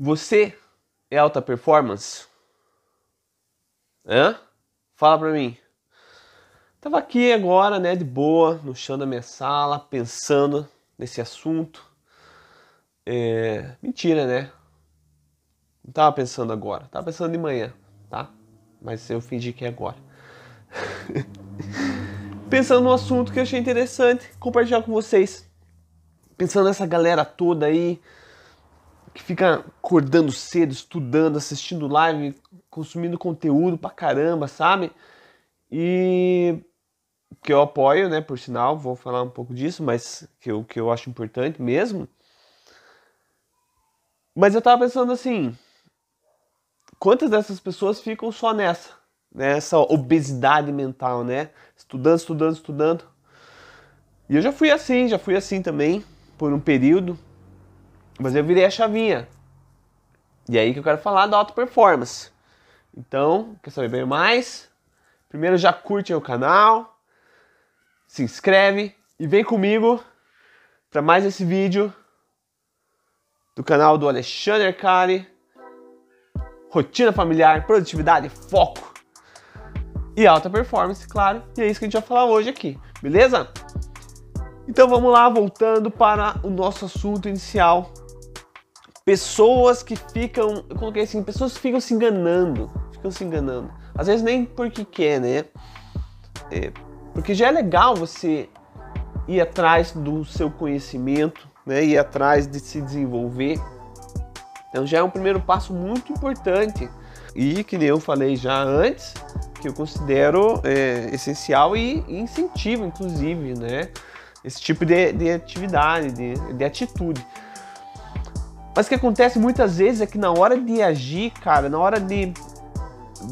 Você é alta performance? Hã? Fala pra mim. Tava aqui agora, né, de boa, no chão da minha sala, pensando nesse assunto. É... Mentira, né? Não tava pensando agora, tava pensando de manhã, tá? Mas eu fingi que é agora. pensando no assunto que eu achei interessante compartilhar com vocês. Pensando nessa galera toda aí que fica acordando cedo, estudando, assistindo live, consumindo conteúdo pra caramba, sabe? E que eu apoio, né, por sinal, vou falar um pouco disso, mas que eu, que eu acho importante mesmo. Mas eu tava pensando assim, quantas dessas pessoas ficam só nessa, nessa obesidade mental, né? Estudando, estudando, estudando. E eu já fui assim, já fui assim também, por um período. Mas eu virei a chavinha. E aí que eu quero falar da auto performance. Então, quer saber bem mais? Primeiro já curte o canal, se inscreve e vem comigo para mais esse vídeo do canal do Alexandre Kari. Rotina familiar, produtividade, foco e alta performance, claro. E é isso que a gente vai falar hoje aqui, beleza? Então vamos lá, voltando para o nosso assunto inicial, pessoas que ficam, eu coloquei assim, pessoas que ficam se enganando, ficam se enganando. Às vezes nem porque quer, né? É, porque já é legal você ir atrás do seu conhecimento, né? Ir atrás de se desenvolver. Então já é um primeiro passo muito importante. E que nem eu falei já antes, que eu considero é, essencial e, e incentivo, inclusive, né? Esse tipo de, de atividade, de, de atitude. Mas o que acontece muitas vezes é que na hora de agir, cara, na hora de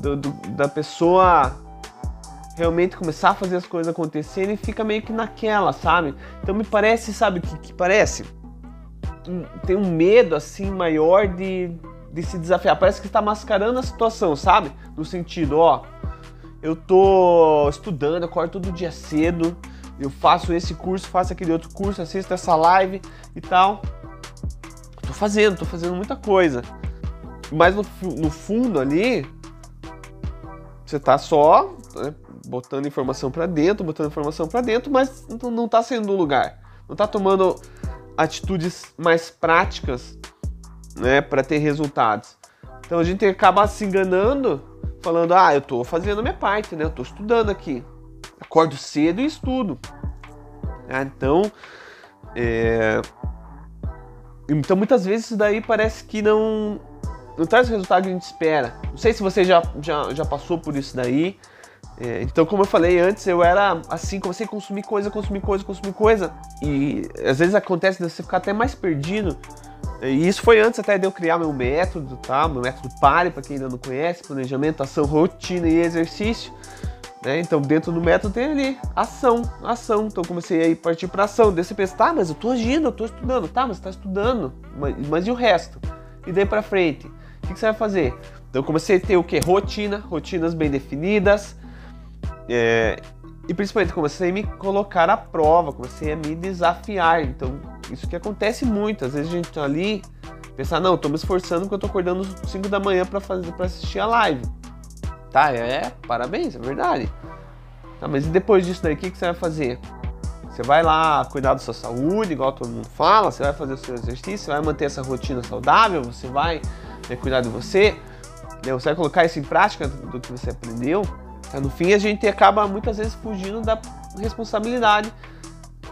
do, do, da pessoa realmente começar a fazer as coisas acontecerem, fica meio que naquela, sabe? Então me parece, sabe, que, que parece? Tem um medo assim maior de, de se desafiar. Parece que está mascarando a situação, sabe? No sentido, ó, eu tô estudando, acordo todo dia cedo, eu faço esse curso, faço aquele outro curso, assisto essa live e tal fazendo, tô fazendo muita coisa. Mas no, no fundo ali, você tá só né, botando informação para dentro, botando informação para dentro, mas não, tá saindo do lugar. Não tá tomando atitudes mais práticas, né, para ter resultados. Então a gente acaba se enganando, falando: "Ah, eu tô fazendo a minha parte, né? Eu tô estudando aqui. Acordo cedo e estudo". Ah, então, é, então muitas vezes isso daí parece que não, não traz o resultado que a gente espera. Não sei se você já, já, já passou por isso daí. É, então, como eu falei antes, eu era assim, comecei a consumir coisa, consumir coisa, consumir coisa. E às vezes acontece de você ficar até mais perdido. E isso foi antes até de eu criar meu método, tá? Meu método PARE, para quem ainda não conhece, planejamento, ação, rotina e exercício. Né? Então, dentro do método tem ali ação, ação. Então, comecei a partir para ação. Daí você pensa, tá, mas eu tô agindo, eu tô estudando. Tá, mas você tá estudando. Mas, mas e o resto? E daí para frente? O que, que, você vai fazer? Então, comecei a ter o que? Rotina, rotinas bem definidas. É, e principalmente comecei a me colocar à prova, comecei a me desafiar. Então, isso que acontece muito. Às vezes a gente tá ali, pensar, não, tô me esforçando porque eu tô acordando às 5 da manhã para fazer para assistir a live. Tá, é, parabéns, é verdade. Tá, mas e depois disso daí, o que, que você vai fazer? Você vai lá cuidar da sua saúde, igual todo mundo fala, você vai fazer o seu exercício, vai manter essa rotina saudável, você vai né, cuidar de você, né, você vai colocar isso em prática do, do que você aprendeu. Tá, no fim, a gente acaba muitas vezes fugindo da responsabilidade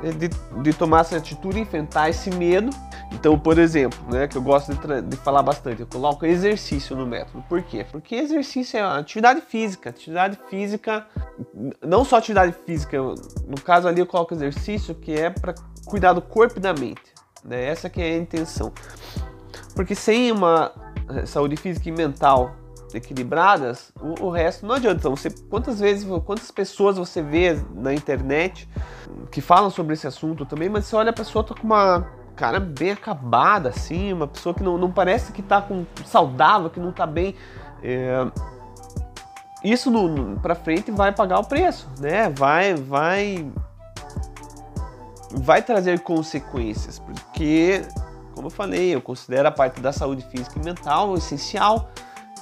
né, de, de tomar essa atitude, enfrentar esse medo então, por exemplo, né, que eu gosto de, de, falar bastante, eu coloco exercício no método. Por quê? Porque exercício é atividade física. Atividade física, não só atividade física, no caso ali eu coloco exercício que é para cuidar do corpo e da mente. Né? Essa que é a intenção. Porque sem uma eh, saúde física e mental equilibradas, o, o resto não adianta. Então, você, quantas vezes, quantas pessoas você vê na internet que falam sobre esse assunto também, mas você olha a pessoa tá com uma cara bem acabada, assim, uma pessoa que não, não parece que tá com, saudável, que não tá bem. É, isso no, no, pra frente vai pagar o preço, né? Vai, vai, vai trazer consequências, porque, como eu falei, eu considero a parte da saúde física e mental essencial,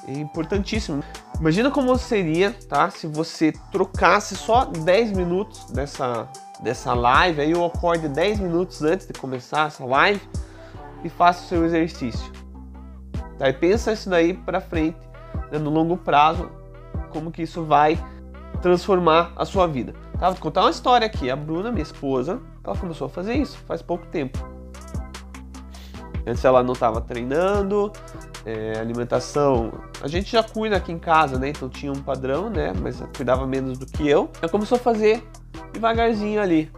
é importantíssimo. Imagina como seria, tá? Se você trocasse só 10 minutos dessa, dessa live, aí eu acorde 10 minutos antes de começar essa live e faça o seu exercício. Tá? E pensa isso daí para frente, né, no longo prazo, como que isso vai transformar a sua vida. Tá? Vou contar uma história aqui. A Bruna, minha esposa, ela começou a fazer isso faz pouco tempo. Antes ela não estava treinando, é, alimentação. A gente já cuida aqui em casa, né? Então tinha um padrão, né? Mas cuidava menos do que eu. Ela começou a fazer devagarzinho ali.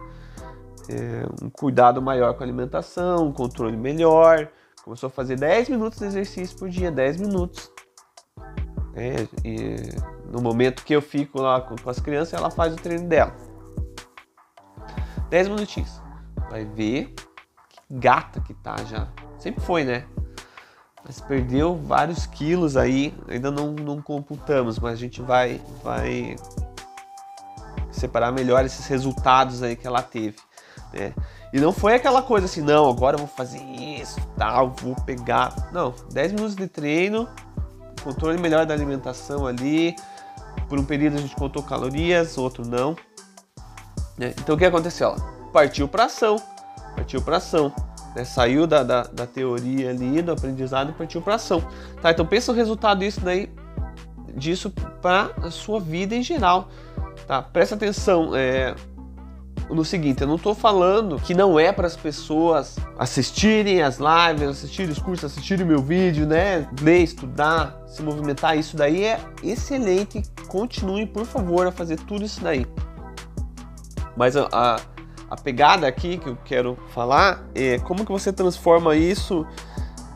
É, um cuidado maior com a alimentação, um controle melhor. Começou a fazer 10 minutos de exercício por dia, 10 minutos. É, no momento que eu fico lá com, com as crianças, ela faz o treino dela. 10 minutinhos. Vai ver que gata que tá já. Sempre foi, né? Mas perdeu vários quilos aí. Ainda não, não computamos, mas a gente vai, vai separar melhor esses resultados aí que ela teve. Né? E não foi aquela coisa assim, não, agora eu vou fazer isso, tal, vou pegar. Não, 10 minutos de treino, controle melhor da alimentação ali. Por um período a gente contou calorias, outro não. Né? Então o que aconteceu? Ela partiu para ação, partiu para ação. Né? Saiu da, da, da, teoria ali, do aprendizado e partiu para ação. Tá, então pensa o resultado disso daí, disso para a sua vida em geral. Tá? Presta atenção. É, no seguinte, eu não estou falando que não é para as pessoas assistirem as lives, assistirem os cursos, assistirem meu vídeo, né? Ler, estudar, se movimentar. Isso daí é excelente. Continue, por favor, a fazer tudo isso daí. Mas a, a, a pegada aqui que eu quero falar é como que você transforma isso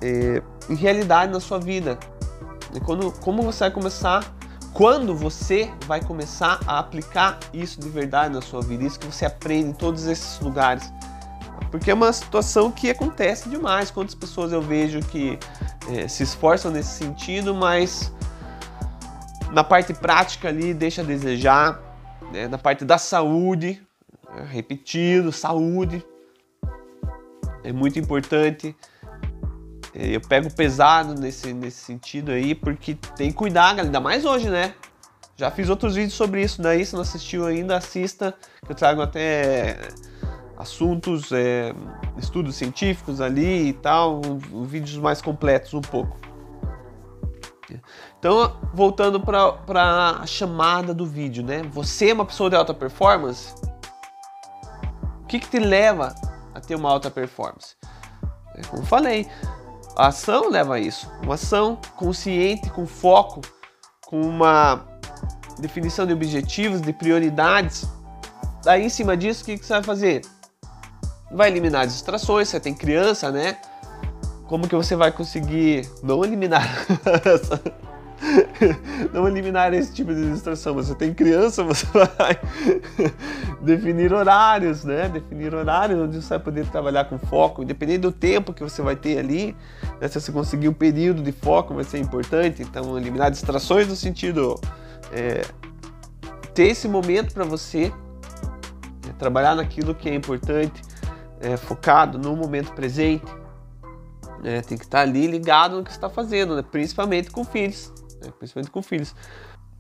é, em realidade na sua vida. E quando, como você vai começar quando você vai começar a aplicar isso de verdade na sua vida, isso que você aprende em todos esses lugares. Porque é uma situação que acontece demais. Quantas pessoas eu vejo que é, se esforçam nesse sentido, mas na parte prática ali deixa a desejar, né? na parte da saúde, é, repetido, saúde é muito importante. É, eu pego pesado nesse, nesse sentido aí, porque tem que cuidar, ainda mais hoje, né? Já fiz outros vídeos sobre isso daí, se não assistiu ainda, assista, que eu trago até assuntos, é, estudos científicos ali e tal, um, vídeos mais completos um pouco. Então, voltando para a chamada do vídeo, né? Você é uma pessoa de alta performance? O que, que te leva a ter uma alta performance? É, como falei, a ação leva a isso. Uma ação consciente, com foco, com uma definição de objetivos, de prioridades. Daí em cima disso, o que, você vai fazer? Vai eliminar distrações, você tem criança, né? Como que você vai conseguir não eliminar não eliminar esse tipo de distração. Você tem criança, você vai definir horários, né? Definir horários onde você vai poder trabalhar com foco, independente do tempo que você vai ter ali. Né? Se você conseguir um período de foco, vai ser importante. Então, eliminar distrações no sentido é, ter esse momento para você é, trabalhar naquilo que é importante, é, focado no momento presente. É, tem que estar ali ligado no que está fazendo, né? principalmente com filhos né? principalmente com filhos.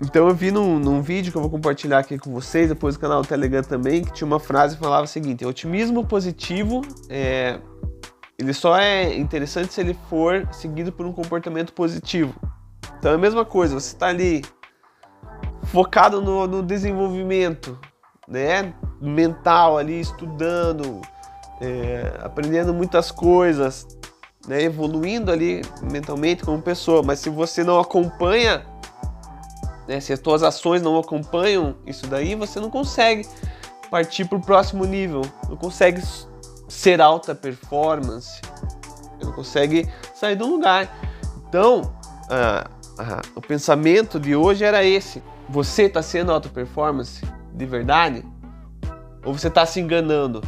Então eu vi num, num, vídeo que eu vou compartilhar aqui com vocês, depois do canal Telegram também, que tinha uma frase que falava o seguinte: otimismo positivo é, ele só é interessante se ele for seguido por um comportamento positivo. Então é a mesma coisa, você está ali focado no, no, desenvolvimento, né, mental ali, estudando, é, aprendendo muitas coisas, né, evoluindo ali mentalmente como pessoa, mas se você não acompanha, né, se as suas ações não acompanham isso daí, você não consegue partir para o próximo nível, não consegue ser alta performance, não consegue sair do lugar. Então, o pensamento de hoje era esse: você está sendo alta performance de verdade? Ou você está se enganando?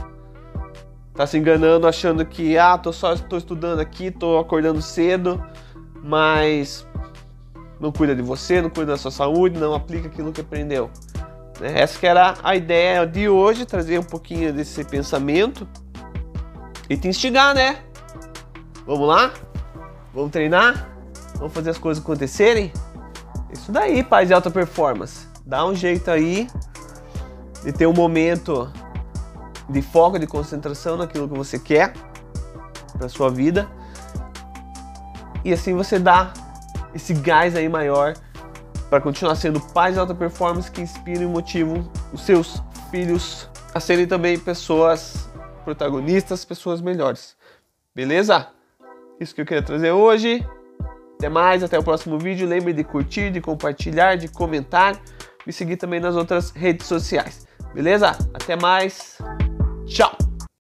Tá se enganando achando que ah, tô só tô estudando aqui, tô acordando cedo, mas não cuida de você, não cuida da sua saúde, não aplica aquilo que aprendeu. Né? Essa que era a ideia de hoje, trazer um pouquinho desse pensamento e te instigar, né? Vamos lá? Vamos treinar? Vamos fazer as coisas acontecerem? Isso daí, paz de alta performance. Dá um jeito aí de ter um momento de foco, de concentração naquilo que você quer para sua vida. E assim você dá esse gás aí maior para continuar sendo pais de alta performance que inspiram e motivam os seus filhos a serem também pessoas protagonistas, pessoas melhores. Beleza? Isso que eu queria trazer hoje. Até mais, até o próximo vídeo. Lembre de curtir, de compartilhar, de comentar. Me seguir também nas outras redes sociais. Beleza? Até mais. Tchau!